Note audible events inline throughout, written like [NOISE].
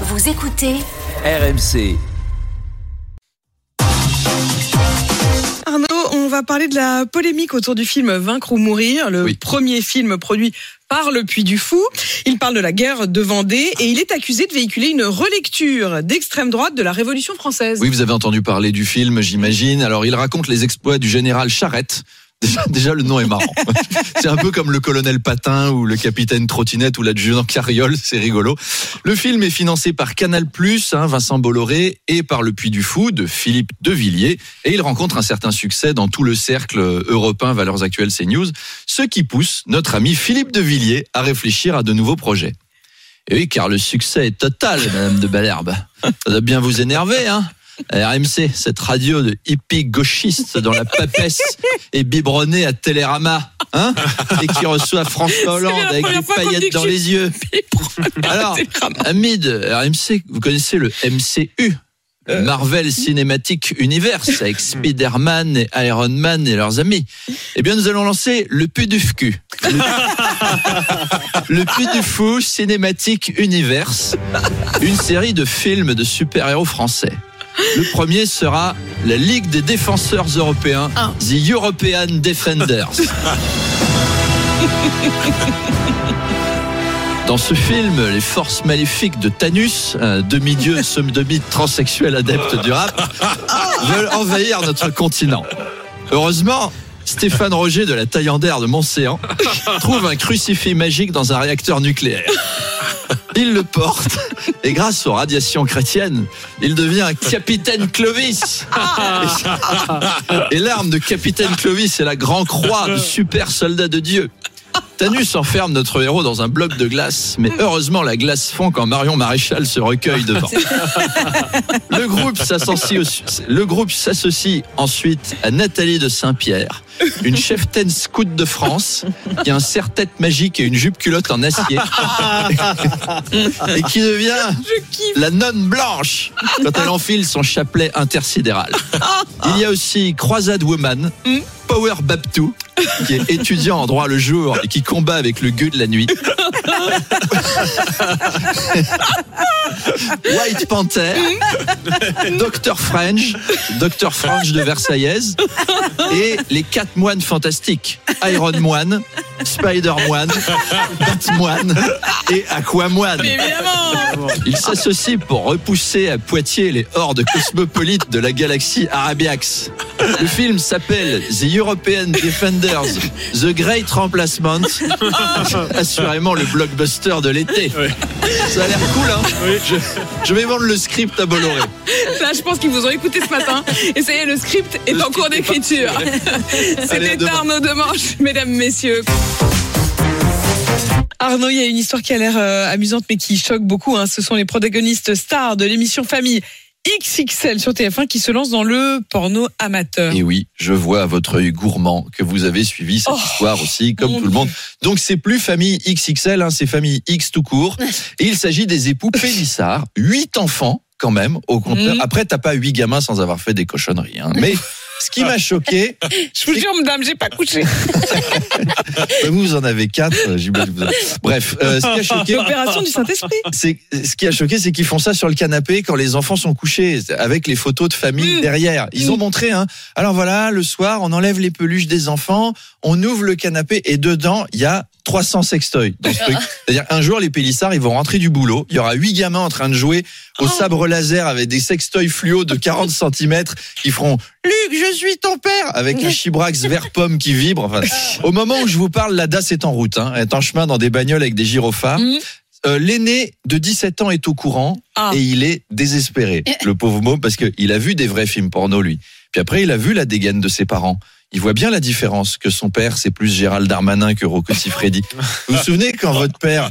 Vous écoutez RMC. Arnaud, on va parler de la polémique autour du film Vaincre ou mourir, le Oui. premier film produit par le Puy du Fou. Il parle de la guerre de Vendée et il est accusé de véhiculer une relecture d'extrême droite de la Révolution française. Oui, vous avez entendu parler du film, j'imagine. Alors, il raconte les exploits du général Charette. Déjà, le nom est marrant. [LAUGHS] C'est un peu comme le colonel Patin ou le capitaine Trottinette ou l'adjudant Carriole, [LAUGHS] c'est rigolo. Le film est financé par Canal+, hein, Vincent Bolloré, et par Le Puy du Fou de Philippe Devilliers. Et il rencontre un certain succès dans tout le cercle européen Valeurs Actuelles CNews, ce qui pousse notre ami Philippe Devilliers à réfléchir à de nouveaux projets. Et oui, car le succès est total, Madame de Balherbe. Ça doit bien vous énerver, hein RMC, cette radio de hippie gauchiste dans la papesse et biberonnée à Télérama, hein Et qui reçoit François Hollande la avec des paillettes dans les yeux. Alors, amis de RMC, vous connaissez le MCU le Marvel Cinematic Universe avec Spider-Man et Iron Man et leurs amis. Eh bien, nous allons lancer le PUDUFQ. Le, le Puy du Fou Cinematic Universe, une série de films de super-héros français. Le premier sera la Ligue des défenseurs européens, Ah. The European Defenders. [LAUGHS] Dans ce film, les forces maléfiques de Thanos, un demi-dieu, demi transsexuel adepte du rap, [LAUGHS] veulent envahir notre continent. Heureusement, Stéphane Roger de la Taillandère de Montséan trouve un crucifix magique dans un réacteur nucléaire. Il le porte et grâce aux radiations chrétiennes, il devient capitaine Clovis. [LAUGHS] Et l'arme de capitaine Clovis est la grand croix du super soldat de Dieu. Thanos enferme notre héros dans un bloc de glace, mais heureusement la glace fond quand Marion Maréchal se recueille devant. Le groupe s'associe au- le groupe s'associe ensuite à Nathalie de Saint-Pierre, une cheftaine scout de France, qui a un serre-tête magique et une jupe culotte en acier, [LAUGHS] et qui devient la nonne blanche quand elle enfile son chapelet intersidéral. [LAUGHS] Il y a aussi Croisade Woman, Power Babtou, qui est étudiant en droit le jour et qui combat avec le gueux de la nuit. [LAUGHS] White Panther, Dr French, Dr French de Versaillaise et les quatre moines fantastiques, Iron Moine, Spider Moine, Batmoine et Aquamoine. Ils s'associent pour repousser à Poitiers les hordes cosmopolites de la galaxie Arabiax. Le film s'appelle The European Defenders, The Great Remplacement. [LAUGHS] Assurément le blockbuster de l'été. Ça a l'air cool, hein je, je vais vendre le script à Bolloré. Là, je pense qu'ils vous ont écouté ce matin. Et ça y est, le script est Le en cours script d'écriture. [LAUGHS] C'était. Arnaud Demanche, mesdames, messieurs. Arnaud, il y a une histoire qui a l'air euh, amusante mais qui choque beaucoup. hein. Ce sont les protagonistes stars de l'émission Famille XXL sur TF1 qui se lancent dans le porno amateur. Et oui, je vois à votre œil gourmand que vous avez suivi cette Oh, histoire aussi, comme tout le monde. Donc c'est plus famille XXL, hein, c'est famille X tout court. Et [LAUGHS] il s'agit des époux Pélissard, huit enfants quand même au compteur. Mhm. Après, t'as pas huit gamins sans avoir fait des cochonneries. hein. Mais ce qui m'a choqué, [LAUGHS] Je vous jure, madame, j'ai pas couché. [LAUGHS] vous en avez quatre. euh, j'imagine Bref, euh, ce qui a choqué, [LAUGHS] Opération du Saint-Esprit. c'est ce qui a choqué, c'est qu'ils font ça sur le canapé quand les enfants sont couchés, avec les photos de famille Mm. derrière. Ils ont montré, hein. Alors voilà, le soir, on enlève les peluches des enfants, on ouvre le canapé et dedans, il y a 300 sextoys dans ce truc. C'est-à-dire un jour, les Pélissards, ils vont rentrer du boulot. Il y aura huit gamins en train de jouer au sabre laser avec des sextoys fluo de 40 cm qui feront Luc, je suis ton père avec un chibrax vert pomme qui vibre. Enfin, au moment où je vous parle, la DAS est en route, hein, est en chemin dans des bagnoles avec des gyrophares. Mhm. Euh, L'aîné de 17 ans est au courant Ah. et il est désespéré, le pauvre môme, parce qu'il a vu des vrais films porno, lui. Puis après, il a vu la dégaine de ses parents. Il voit bien la différence que son père, c'est plus Gérald Darmanin que Rocco Siffredi. [LAUGHS] Vous vous souvenez quand votre père,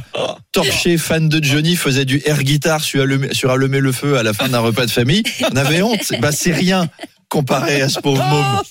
torché, fan de Johnny, faisait du air guitare sur allumer, sur allumer le feu à la fin d'un repas de famille? On avait honte. Bah, c'est rien comparé à ce pauvre môme.